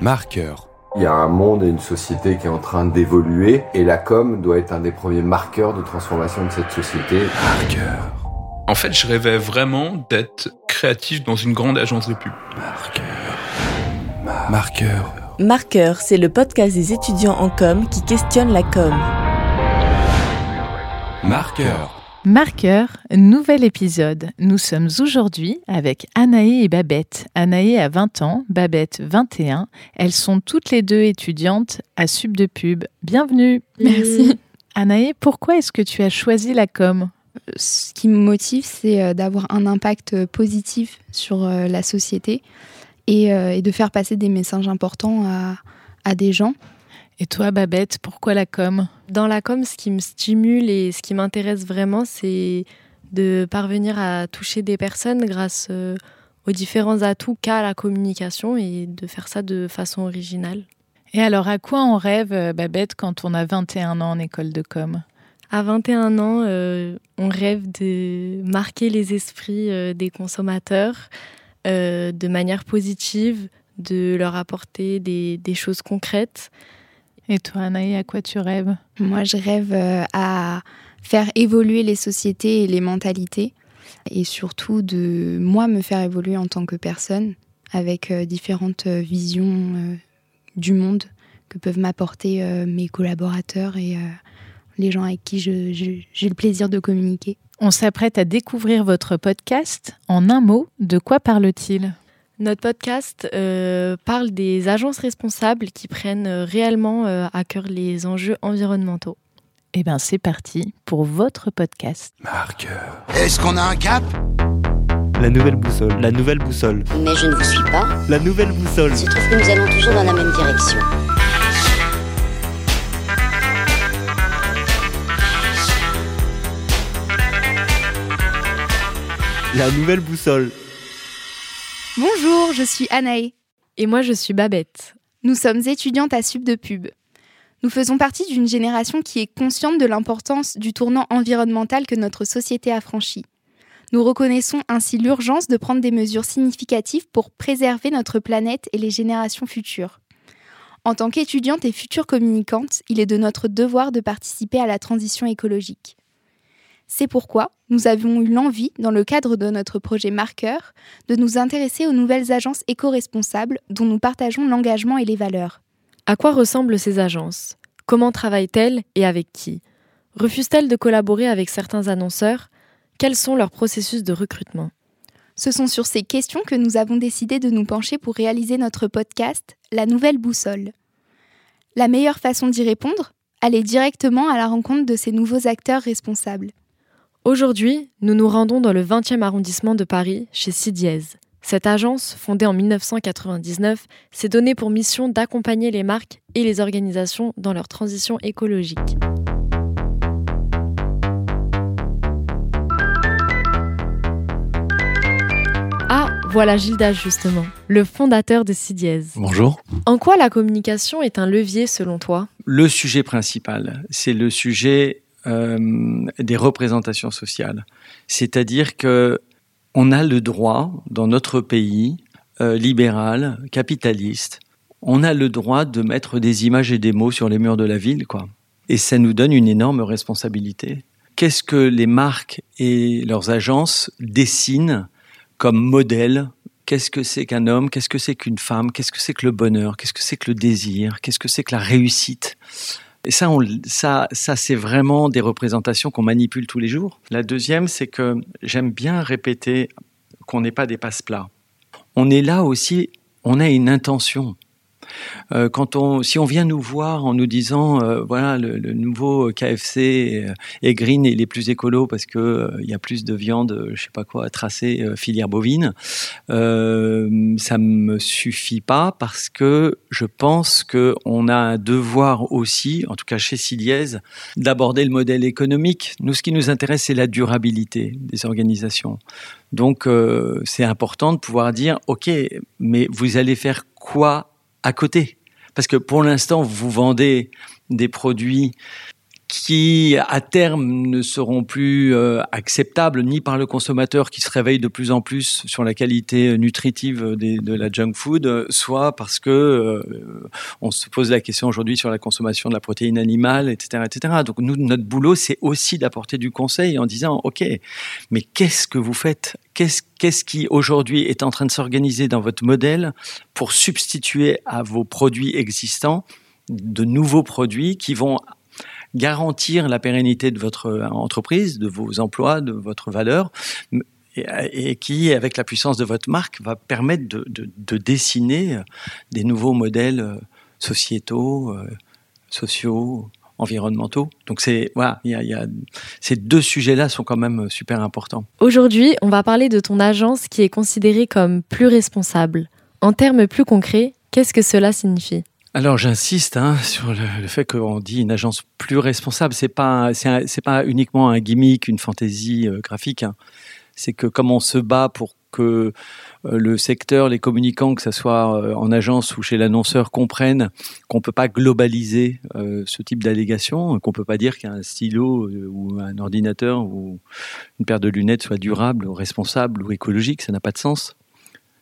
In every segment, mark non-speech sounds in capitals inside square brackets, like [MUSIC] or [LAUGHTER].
Marqueur. Il y a un monde et une société qui est en train d'évoluer et la com doit être un des premiers marqueurs de transformation de cette société. Marqueur. En fait, je rêvais vraiment d'être créatif dans une grande agence de pub. Marqueur. Marqueur. Marqueur, c'est le podcast des étudiants en com qui questionne la com. Marqueur. Marqueur, nouvel épisode. Nous sommes aujourd'hui avec Anaé et Babette. Anaé a 20 ans, Babette 21. Elles sont toutes les deux étudiantes à Sub de Pub. Bienvenue. Merci. [LAUGHS] Anaé, pourquoi est-ce que tu as choisi la com? Ce qui me motive, c'est euh, d'avoir un impact euh, positif sur euh, la société et, et de faire passer des messages importants à, à des gens. Et toi, Babette, pourquoi la com? Dans la com, ce qui me stimule et ce qui m'intéresse vraiment, c'est de parvenir à toucher des personnes grâce euh, aux différents atouts qu'a la communication et de faire ça de façon originale. Et alors, à quoi on rêve, euh, Babette, quand on a 21 ans en école de com? À 21 ans, euh, on rêve de marquer les esprits euh, des consommateurs euh, de manière positive, de leur apporter des, des choses concrètes. Et toi, Anaï, à quoi tu rêves? Moi, je rêve euh, à faire évoluer les sociétés et les mentalités et surtout de moi me faire évoluer en tant que personne avec euh, différentes euh, visions du monde que peuvent m'apporter mes collaborateurs et les gens avec qui j'ai le plaisir de communiquer. On s'apprête à découvrir votre podcast. En un mot, de quoi parle-t-il? Notre podcast euh, parle des agences responsables qui prennent euh, réellement euh, à cœur les enjeux environnementaux. Eh bien, c'est parti pour votre podcast. Marqueur. Est-ce qu'on a un cap? La nouvelle boussole. La nouvelle boussole. Mais je ne vous suis pas. La nouvelle boussole. Il se trouve que nous allons toujours dans la même direction. La nouvelle boussole. Bonjour, je suis Anaë. Et moi, je suis Babette. Nous sommes étudiantes à Sub de Pub. Nous faisons partie d'une génération qui est consciente de l'importance du tournant environnemental que notre société a franchi. Nous reconnaissons ainsi l'urgence de prendre des mesures significatives pour préserver notre planète et les générations futures. En tant qu'étudiante et future communicante, il est de notre devoir de participer à la transition écologique. C'est pourquoi nous avions eu l'envie, dans le cadre de notre projet Marqueur, de nous intéresser aux nouvelles agences éco-responsables dont nous partageons l'engagement et les valeurs. À quoi ressemblent ces agences? Comment travaillent-elles et avec qui? Refusent-elles de collaborer avec certains annonceurs? Quels sont leurs processus de recrutement? Ce sont sur ces questions que nous avons décidé de nous pencher pour réaliser notre podcast La Nouvelle Boussole. La meilleure façon d'y répondre? Aller directement à la rencontre de ces nouveaux acteurs responsables. Aujourd'hui, nous nous rendons dans le 20e arrondissement de Paris, chez Sidiez. Cette agence, fondée en 1999, s'est donnée pour mission d'accompagner les marques et les organisations dans leur transition écologique. Ah, voilà Gildas justement, le fondateur de Sidiez. Bonjour. En quoi la communication est un levier selon toi? Le sujet principal, c'est le sujet des représentations sociales. C'est-à-dire que on a le droit, dans notre pays euh, libéral, capitaliste, on a le droit de mettre des images et des mots sur les murs de la ville, quoi. Et ça nous donne une énorme responsabilité. Qu'est-ce que les marques et leurs agences dessinent comme modèle? Qu'est-ce que c'est qu'un homme? Qu'est-ce que c'est qu'une femme? Qu'est-ce que c'est que le bonheur? Qu'est-ce que c'est que le désir? Qu'est-ce que c'est que la réussite? Et ça, ça, ça c'est vraiment des représentations qu'on manipule tous les jours. La deuxième, c'est que j'aime bien répéter qu'on n'est pas des passe-plats. On est là aussi, on a une intention. Euh, quand on, si on vient nous voir en nous disant, euh, voilà, le, nouveau KFC est, green et il est plus écolo parce que euh, y a plus de viande, je sais pas quoi, euh, filière bovine, ça me suffit pas parce que je pense que on a un devoir aussi, en tout cas chez Siliez, d'aborder le modèle économique. Nous, ce qui nous intéresse, c'est la durabilité des organisations. Donc, c'est important de pouvoir dire, ok, mais vous allez faire quoi à côté Parce que pour l'instant, vous vendez des produits qui à terme ne seront plus euh, acceptables ni par le consommateur qui se réveille de plus en plus sur la qualité nutritive des, de la junk food, soit parce que euh, on se pose la question aujourd'hui sur la consommation de la protéine animale, etc., etc. Donc nous, notre boulot, c'est aussi d'apporter du conseil en disant, ok, mais qu'est-ce que vous faites? Qu'est-ce qui aujourd'hui est en train de s'organiser dans votre modèle pour substituer à vos produits existants de nouveaux produits qui vont garantir la pérennité de votre euh, entreprise, de vos emplois, de votre valeur, et, qui, avec la puissance de votre marque, va permettre de dessiner euh, des nouveaux modèles euh, sociétaux, sociaux, environnementaux. Donc c'est voilà, il y a, il y a, ces deux sujets-là sont quand même super importants. Aujourd'hui, on va parler de ton agence qui est considérée comme plus responsable. En termes plus concrets, qu'est-ce que cela signifie? Alors j'insiste hein, sur le, le fait qu'on dit une agence plus responsable. C'est pas c'est pas uniquement un gimmick, une fantaisie euh, graphique. Hein. C'est que comme on se bat pour que euh, le secteur, les communicants, que ce soit euh, en agence ou chez l'annonceur, comprennent qu'on peut pas globaliser euh, ce type d'allégation, qu'on peut pas dire qu'un stylo ou un ordinateur ou une paire de lunettes soit durable, responsable ou écologique, ça n'a pas de sens.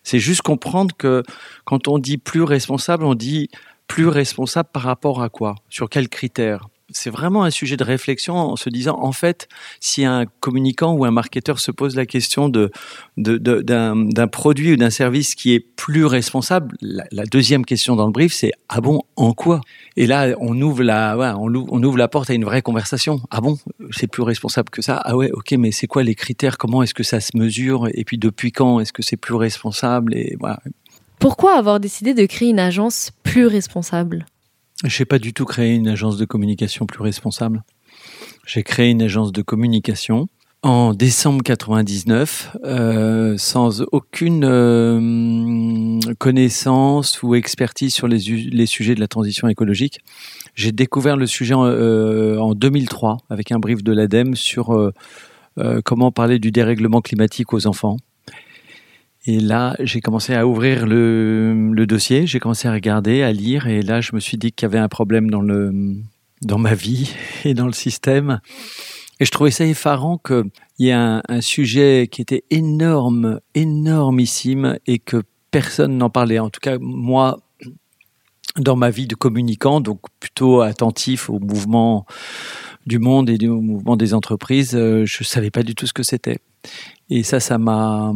C'est juste comprendre que quand on dit plus responsable, on dit plus responsable par rapport à quoi? Sur quels critères? C'est vraiment un sujet de réflexion en se disant, en fait, si un communicant ou un marketeur se pose la question de, d'un, produit ou d'un service qui est plus responsable, la, deuxième question dans le brief, c'est ah bon, en quoi? Et là, on ouvre la, on, ouvre, on ouvre la porte à une vraie conversation. Ah bon, c'est plus responsable que ça? Ah ouais, ok, mais c'est quoi les critères? Comment est-ce que ça se mesure? Et puis depuis quand est-ce que c'est plus responsable? Et. Pourquoi avoir décidé de créer une agence plus responsable? Je n'ai pas du tout créé une agence de communication plus responsable. J'ai créé une agence de communication en décembre 99, euh, sans aucune euh, connaissance ou expertise sur les, sujets de la transition écologique. J'ai découvert le sujet en, euh, en, 2003 avec un brief de l'ADEME sur comment parler du dérèglement climatique aux enfants. Et là, j'ai commencé à ouvrir le, dossier, j'ai commencé à regarder, à lire, et là, je me suis dit qu'il y avait un problème dans, le, dans ma vie [LAUGHS] et dans le système. Et je trouvais ça effarant qu'il y ait un, un, sujet qui était énorme, énormissime, et que personne n'en parlait. En tout cas, moi, dans ma vie de communicant, donc plutôt attentif au mouvement du monde et au mouvement des entreprises, euh, je savais pas du tout ce que c'était. Et ça, ça m'a,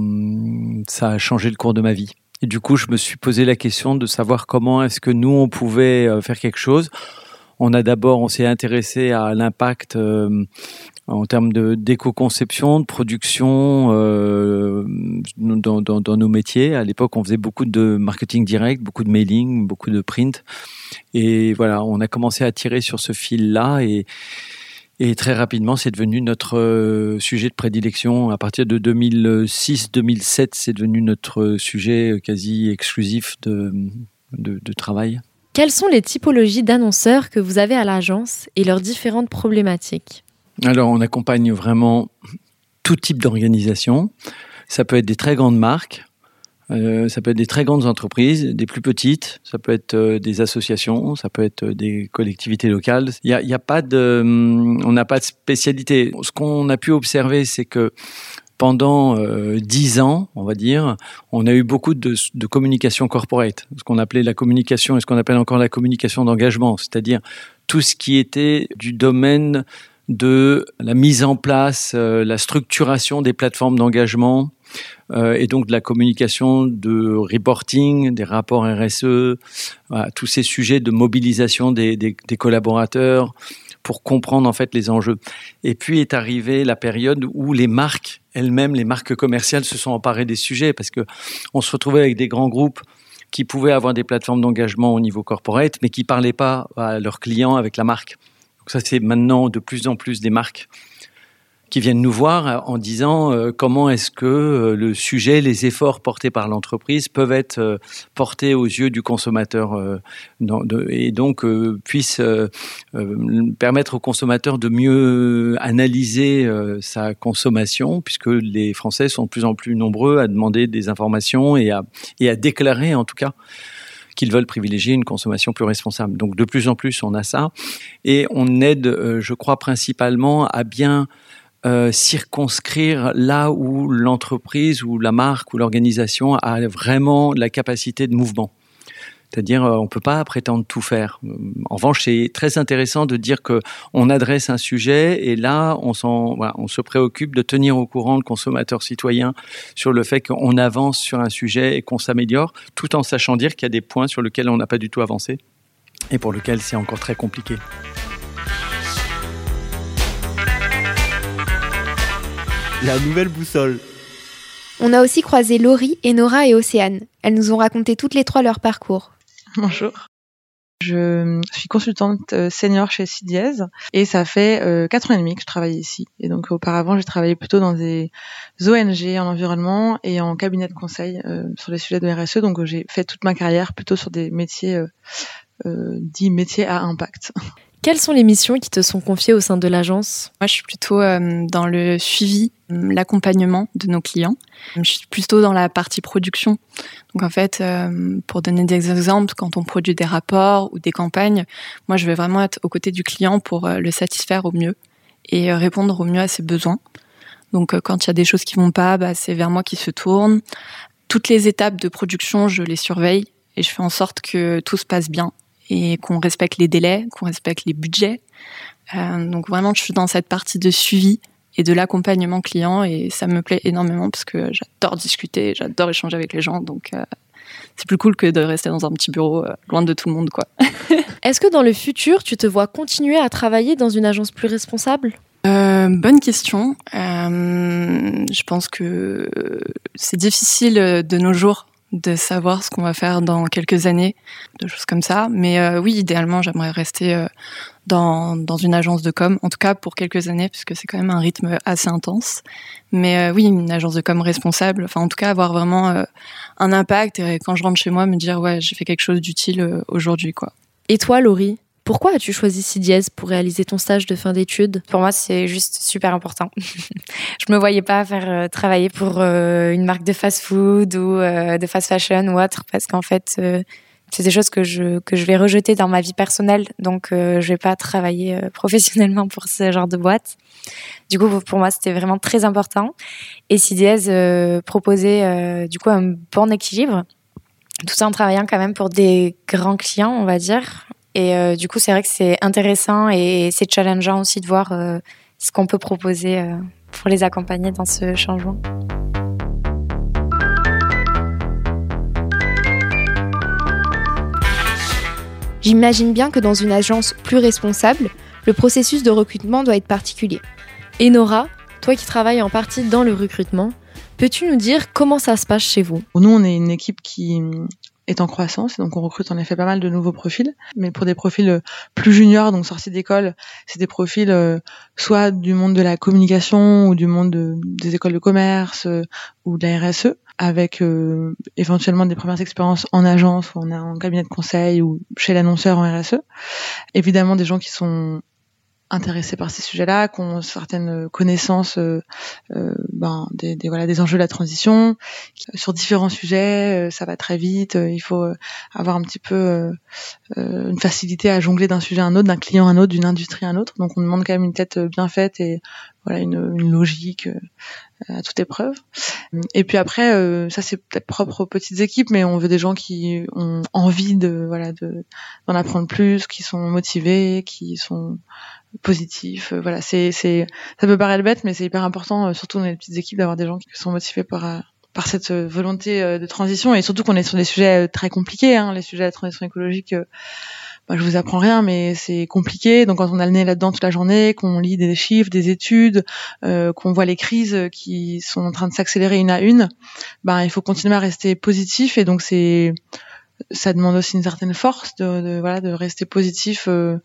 ça a changé le cours de ma vie. Et du coup, je me suis posé la question de savoir comment est-ce que nous on pouvait euh, faire quelque chose. On a d'abord, on s'est intéressé à l'impact euh, en termes de d'éco-conception, de production euh, dans, dans, dans, nos métiers. À l'époque, on faisait beaucoup de marketing direct, beaucoup de mailing, beaucoup de print. Et voilà, on a commencé à tirer sur ce fil-là et et très rapidement, c'est devenu notre euh, sujet de prédilection. À partir de 2006-2007, c'est devenu notre sujet quasi exclusif de, de, de, travail. Quelles sont les typologies d'annonceurs que vous avez à l'agence et leurs différentes problématiques? Alors, on accompagne vraiment tout type d'organisation. Ça peut être des très grandes marques, euh, ça peut être des très grandes entreprises, des plus petites, ça peut être euh, des associations, ça peut être des collectivités locales. Il y a, pas de, on n'a pas de spécialité. Ce qu'on a pu observer, c'est que pendant euh, dix ans, on va dire, on a eu beaucoup de, communication corporate, ce qu'on appelait la communication et ce qu'on appelle encore la communication d'engagement, c'est-à-dire tout ce qui était du domaine de la mise en place, euh, la structuration des plateformes d'engagement, euh, et donc de la communication, de reporting, des rapports RSE, tous ces sujets de mobilisation des, collaborateurs pour comprendre en fait les enjeux. Et puis est arrivée la période où les marques elles-mêmes, les marques commerciales, se sont emparées des sujets parce que on se retrouvait avec des grands groupes qui pouvaient avoir des plateformes d'engagement au niveau corporate, mais qui parlaient pas à leurs clients avec la marque. Donc ça, c'est maintenant de plus en plus des marques qui viennent nous voir en disant euh, comment est-ce que euh, le sujet, les efforts portés par l'entreprise peuvent être euh, portés aux yeux du consommateur euh, et donc euh, puissent euh, permettre au consommateur de mieux analyser sa consommation puisque les Français sont de plus en plus nombreux à demander des informations et à, et à déclarer en tout cas qu'ils veulent privilégier une consommation plus responsable. Donc de plus en plus, on a ça. Et on aide, euh, je crois, principalement à bien euh, circonscrire là où l'entreprise ou la marque ou l'organisation a vraiment la capacité de mouvement. C'est-à-dire, euh, on ne peut pas prétendre tout faire. En revanche, c'est très intéressant de dire que on adresse un sujet et là, on, on se préoccupe de tenir au courant le consommateur citoyen sur le fait qu'on avance sur un sujet et qu'on s'améliore, tout en sachant dire qu'il y a des points sur lesquels on n'a pas du tout avancé et pour lesquels c'est encore très compliqué. La nouvelle boussole. On a aussi croisé Laurie, Enora et Océane. Elles nous ont raconté toutes les trois leur parcours. Bonjour. Je suis consultante euh, senior chez CDS et ça fait euh, quatre ans et demi que je travaille ici. Et donc auparavant, j'ai travaillé plutôt dans des ONG en environnement et en cabinet de conseil euh, sur les sujets de RSE. Donc j'ai fait toute ma carrière plutôt sur des métiers dits métiers à impact. Quelles sont les missions qui te sont confiées au sein de l'agence? Moi, je suis plutôt euh, dans le suivi, euh, l'accompagnement de nos clients. Je suis plutôt dans la partie production. Donc, en fait, euh, pour donner des exemples, quand on produit des rapports ou des campagnes, moi, je vais vraiment être aux côtés du client pour le satisfaire au mieux et répondre au mieux à ses besoins. Donc, quand il y a des choses qui vont pas, bah, c'est vers moi qui se tourne. Toutes les étapes de production, je les surveille et je fais en sorte que tout se passe bien et qu'on respecte les délais, qu'on respecte les budgets. Euh, donc vraiment, je suis dans cette partie de suivi et de l'accompagnement client et ça me plaît énormément parce que j'adore discuter, j'adore échanger avec les gens. Donc euh, c'est plus cool que de rester dans un petit bureau euh, loin de tout le monde, quoi. [LAUGHS] Est-ce que dans le futur, tu te vois continuer à travailler dans une agence plus responsable? Euh, bonne question. Je pense que c'est difficile de nos jours de savoir ce qu'on va faire dans quelques années, de choses comme ça. Mais euh, oui, idéalement, j'aimerais rester euh, dans, dans une agence de com, en tout cas pour quelques années, puisque c'est quand même un rythme assez intense. Mais euh, oui, une agence de com responsable, enfin en tout cas avoir vraiment un impact et quand je rentre chez moi, me dire ouais, j'ai fait quelque chose d'utile aujourd'hui, quoi. Et toi, Laurie? Pourquoi as-tu choisi CDS pour réaliser ton stage de fin d'études? Pour moi, c'est juste super important. [LAUGHS] je me voyais pas faire euh, travailler pour euh, une marque de fast-food ou euh, de fast fashion ou autre, parce qu'en fait, c'est des choses que je que je vais rejeter dans ma vie personnelle, donc je vais pas travailler professionnellement pour ce genre de boîte. Du coup, pour moi, c'était vraiment très important. Et CDS proposait du coup un bon équilibre tout en travaillant quand même pour des grands clients, on va dire, et euh, du coup, c'est vrai que c'est intéressant et c'est challengeant aussi de voir euh, ce qu'on peut proposer euh, pour les accompagner dans ce changement. J'imagine bien que dans une agence plus responsable, le processus de recrutement doit être particulier. Et Nora, toi qui travailles en partie dans le recrutement, peux-tu nous dire comment ça se passe chez vous? Nous, on est une équipe qui est en croissance, donc on recrute en effet pas mal de nouveaux profils, mais pour des profils euh, plus juniors, donc sortis d'école, c'est des profils euh, soit du monde de la communication ou du monde des écoles de commerce euh, ou de la RSE, avec éventuellement des premières expériences en agence ou en, en cabinet de conseil ou chez l'annonceur en RSE. Évidemment des gens qui sont intéressés par ces sujets-là, qui ont certaines connaissances euh, euh, ben, des, des, voilà, des enjeux de la transition. Sur différents sujets, euh, ça va très vite, il faut avoir un petit peu une facilité à jongler d'un sujet à un autre, d'un client à un autre, d'une industrie à un autre. Donc on demande quand même une tête bien faite et voilà une, une logique à toute épreuve. Et puis après, ça c'est peut-être propre aux petites équipes, mais on veut des gens qui ont envie de voilà de d'en apprendre plus, qui sont motivés, qui sont positif. Euh, voilà, c'est, c'est, ça peut paraître bête, mais c'est hyper important, euh, surtout dans les petites équipes, d'avoir des gens qui sont motivés par euh, par cette volonté de transition et surtout qu'on est sur des sujets très compliqués, hein, les sujets de la transition écologique. Bah, je vous apprends rien, mais c'est compliqué. Donc quand on a le nez là-dedans toute la journée, qu'on lit des chiffres, des études, qu'on voit les crises qui sont en train de s'accélérer une à une, ben il faut continuer à rester positif. Et donc c'est ça demande aussi une certaine force de, de voilà de rester positif euh,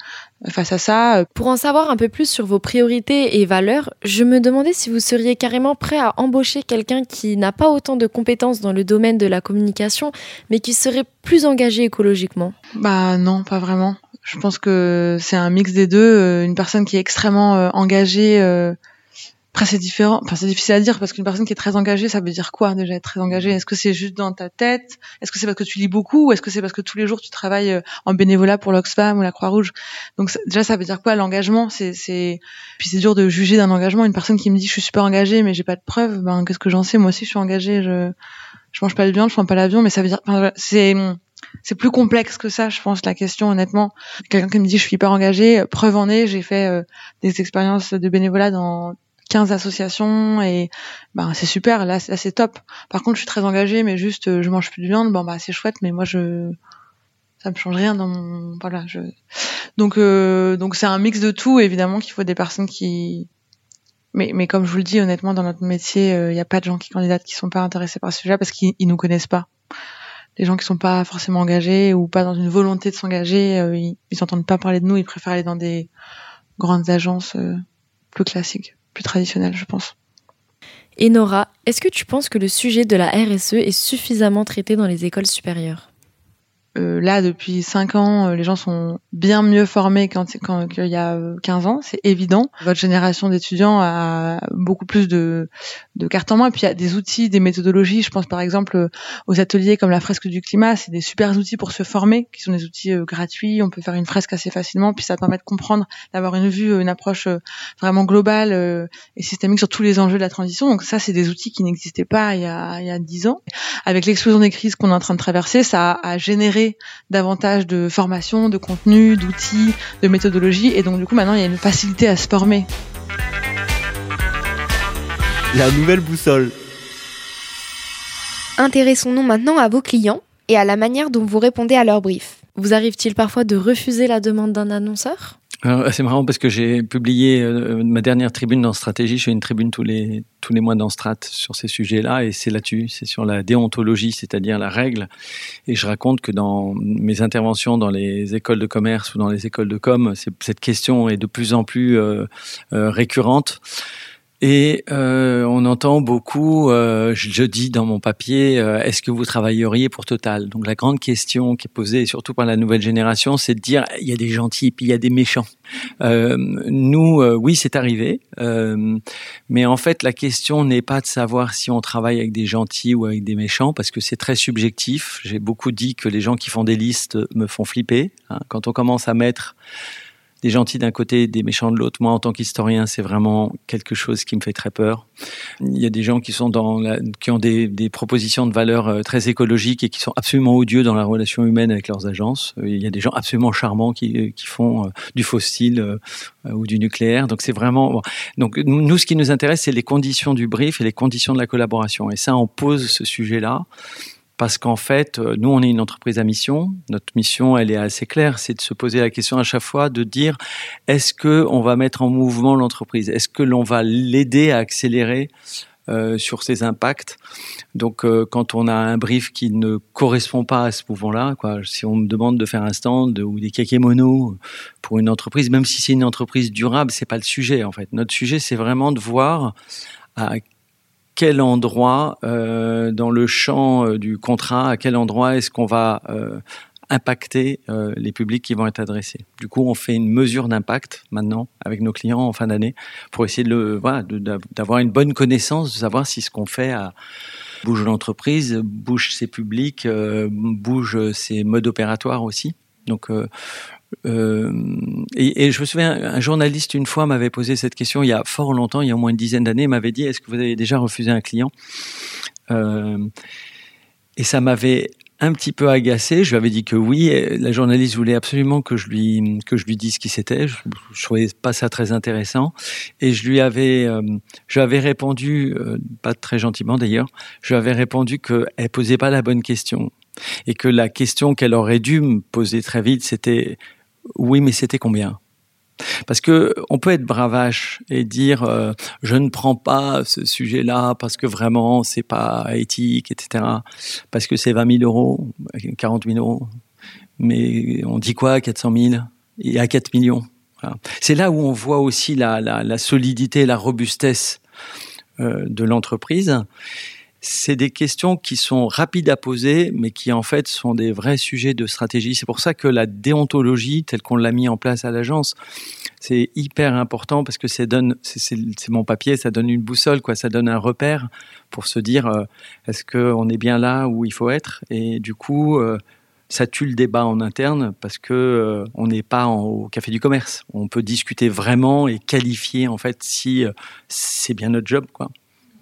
face à ça. Pour en savoir un peu plus sur vos priorités et valeurs, je me demandais si vous seriez carrément prêt à embaucher quelqu'un qui n'a pas autant de compétences dans le domaine de la communication, mais qui serait plus engagé écologiquement. Bah non, pas vraiment. Je pense que c'est un mix des deux. Euh, une personne qui est extrêmement euh, engagée Après, c'est différent. Enfin, c'est difficile à dire parce qu'une personne qui est très engagée, ça veut dire quoi déjà être très engagée? Est-ce que c'est juste dans ta tête? Est-ce que c'est parce que tu lis beaucoup ou est-ce que c'est parce que tous les jours tu travailles euh, en bénévolat pour l'Oxfam ou la Croix-Rouge? Donc déjà, ça veut dire quoi l'engagement? C'est, puis c'est dur de juger d'un engagement. Une personne qui me dit je suis super engagée mais j'ai pas de preuves, ben qu'est-ce que j'en sais? Moi aussi, je suis engagée. Je, je mange pas de viande, je prends pas l'avion, mais ça veut dire, enfin, c'est c'est plus complexe que ça, je pense, la question, honnêtement. Quelqu'un qui me dit je suis hyper engagé, preuve en est, j'ai fait euh, des expériences de bénévolat dans 15 associations et bah c'est super, là, c'est top. Par contre, je suis très engagée, mais juste euh, je mange plus de viande, bon bah c'est chouette, mais moi je ça me change rien dans mon voilà, donc euh, donc c'est un mix de tout, évidemment qu'il faut des personnes qui mais, mais comme je vous le dis, honnêtement, dans notre métier, il n'y a pas de gens qui candidatent qui sont pas intéressés par ce sujet parce qu'ils nous connaissent pas. Les gens qui sont pas forcément engagés ou pas dans une volonté de s'engager, euh, ils, ils entendent pas parler de nous, ils préfèrent aller dans des grandes agences euh, plus classiques, plus traditionnelles, je pense. Et Nora, est-ce que tu penses que le sujet de la RSE est suffisamment traité dans les écoles supérieures? Euh, là, depuis 5 ans, euh, les gens sont bien mieux formés qu'en quand, qu'il y a 15 ans, c'est évident. Votre génération d'étudiants a beaucoup plus de, de cartes en main. Et puis, il y a des outils, des méthodologies. Je pense par exemple euh, aux ateliers comme la fresque du climat. C'est des super outils pour se former, qui sont des outils gratuits. On peut faire une fresque assez facilement. Puis, ça permet de comprendre, d'avoir une vue, une approche vraiment globale et systémique sur tous les enjeux de la transition. Donc ça, c'est des outils qui n'existaient pas il y, a, il y a 10 ans. Avec l'explosion des crises qu'on est en train de traverser, ça a généré davantage de formation, de contenu, d'outils, de méthodologie. Et donc, du coup, maintenant, il y a une facilité à se former. La nouvelle boussole. Intéressons-nous maintenant à vos clients et à la manière dont vous répondez à leurs briefs. Vous arrive-t-il parfois de refuser la demande d'un annonceur? C'est marrant parce que j'ai publié euh, ma dernière tribune dans Stratégie. Je fais une tribune tous les tous les mois dans Strat sur ces sujets-là et c'est là-dessus, c'est sur la déontologie, c'est-à-dire la règle. Et je raconte que dans mes interventions dans les écoles de commerce ou dans les écoles de com, cette question est de plus en plus euh, euh, récurrente. Et euh, on entend beaucoup, euh, je, dis dans mon papier, euh, est-ce que vous travailleriez pour Total? Donc la grande question qui est posée, surtout par la nouvelle génération, c'est de dire, il y a des gentils, puis il y a des méchants. nous, oui, c'est arrivé, mais en fait, la question n'est pas de savoir si on travaille avec des gentils ou avec des méchants, parce que c'est très subjectif. J'ai beaucoup dit que les gens qui font des listes me font flipper. Hein. Quand on commence à mettre des gentils d'un côté, des méchants de l'autre. Moi, en tant qu'historien, c'est vraiment quelque chose qui me fait très peur. Il y a des gens qui sont dans la, qui ont des, propositions de valeurs euh, très écologiques et qui sont absolument odieux dans la relation humaine avec leurs agences. Euh, il y a des gens absolument charmants qui, euh, qui font du fossile ou du nucléaire. Donc c'est vraiment donc nous ce qui nous intéresse c'est les conditions du brief et les conditions de la collaboration. Et ça on pose ce sujet-là parce qu'en fait, euh, nous, on est une entreprise à mission. Notre mission, elle est assez claire, c'est de se poser la question à chaque fois, de dire est-ce que on va mettre en mouvement l'entreprise? Est-ce que l'on va l'aider à accélérer euh, sur ses impacts? Donc, euh, quand on a un brief qui ne correspond pas à ce mouvement-là, si on me demande de faire un stand ou des kakémonos pour une entreprise, même si c'est une entreprise durable, c'est pas le sujet en fait. Notre sujet, c'est vraiment de voir à quel endroit euh, dans le champ euh, du contrat, à quel endroit est-ce qu'on va euh, impacter les publics qui vont être adressés. Du coup, on fait une mesure d'impact maintenant avec nos clients en fin d'année pour essayer de voilà, d'avoir une bonne connaissance, de savoir si ce qu'on fait bouge l'entreprise, bouge ses publics, bouge ses modes opératoires aussi. Donc, euh, et, je me souviens, un journaliste une fois m'avait posé cette question il y a fort longtemps, il y a au moins une dizaine d'années, m'avait dit Est-ce que vous avez déjà refusé un client? Euh, Et ça m'avait un petit peu agacé. Je lui avais dit que oui. La journaliste voulait absolument que je lui que je lui dise qui c'était. Je, je trouvais pas ça très intéressant. Et je lui avais euh, répondu, euh, pas très gentiment d'ailleurs. Je lui avais répondu que elle posait pas la bonne question et que la question qu'elle aurait dû me poser très vite, c'était oui, mais c'était combien? Parce que on peut être bravache et dire euh, je ne prends pas ce sujet-là parce que vraiment c'est pas éthique, etc. Parce que c'est 20 000 euros, 40 000 euros. Mais on dit quoi 400 000 et à 4 millions. C'est là où on voit aussi la, la, la solidité, la robustesse euh, de l'entreprise c'est des questions qui sont rapides à poser, mais qui en fait sont des vrais sujets de stratégie. C'est pour ça que la déontologie, telle qu'on l'a mis en place à l'agence, c'est hyper important parce que ça donne, c'est mon papier, ça donne une boussole, quoi, ça donne un repère pour se dire euh, est-ce qu'on est bien là où il faut être? Et du coup, euh, ça tue le débat en interne parce que euh, on n'est pas au café du commerce. On peut discuter vraiment et qualifier en fait si c'est bien notre job, quoi.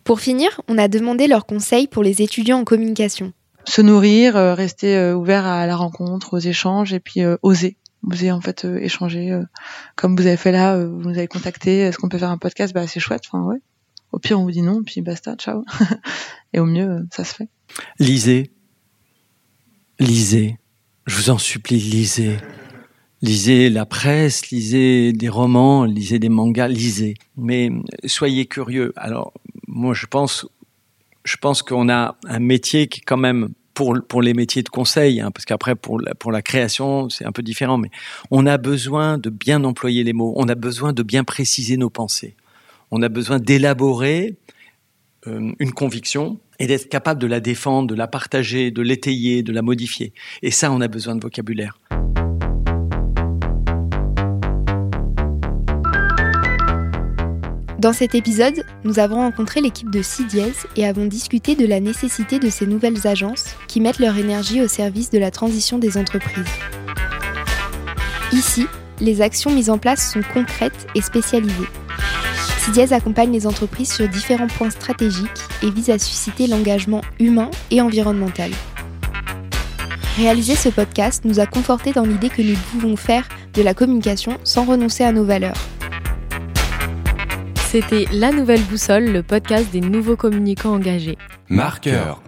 Pour finir, on a demandé leurs conseils pour les étudiants en communication. Se nourrir, rester ouvert à la rencontre, aux échanges et puis oser oser en fait échanger comme vous avez fait là vous nous avez contacté est-ce qu'on peut faire un podcast? Bah c'est chouette enfin ouais au pire, on vous dit non, puis basta, ciao. [LAUGHS] Et au mieux, ça se fait. Lisez. Lisez. Je vous en supplie, lisez. Lisez la presse, lisez des romans, lisez des mangas, lisez. Mais soyez curieux. Alors, moi, je pense, je pense qu'on a un métier qui quand même pour, pour les métiers de conseil, hein, parce qu'après, pour la, pour la création, c'est un peu différent, mais on a besoin de bien employer les mots, on a besoin de bien préciser nos pensées on a besoin d'élaborer euh, une conviction et d'être capable de la défendre, de la partager, de l'étayer, de la modifier. Et ça, on a besoin de vocabulaire. Dans cet épisode, nous avons rencontré l'équipe de CIDIES et avons discuté de la nécessité de ces nouvelles agences qui mettent leur énergie au service de la transition des entreprises. Ici, les actions mises en place sont concrètes et spécialisées. CIDIES accompagne les entreprises sur différents points stratégiques et vise à susciter l'engagement humain et environnemental. Réaliser ce podcast nous a conforté dans l'idée que nous pouvons faire de la communication sans renoncer à nos valeurs. C'était La Nouvelle Boussole, le podcast des nouveaux communicants engagés. Marqueur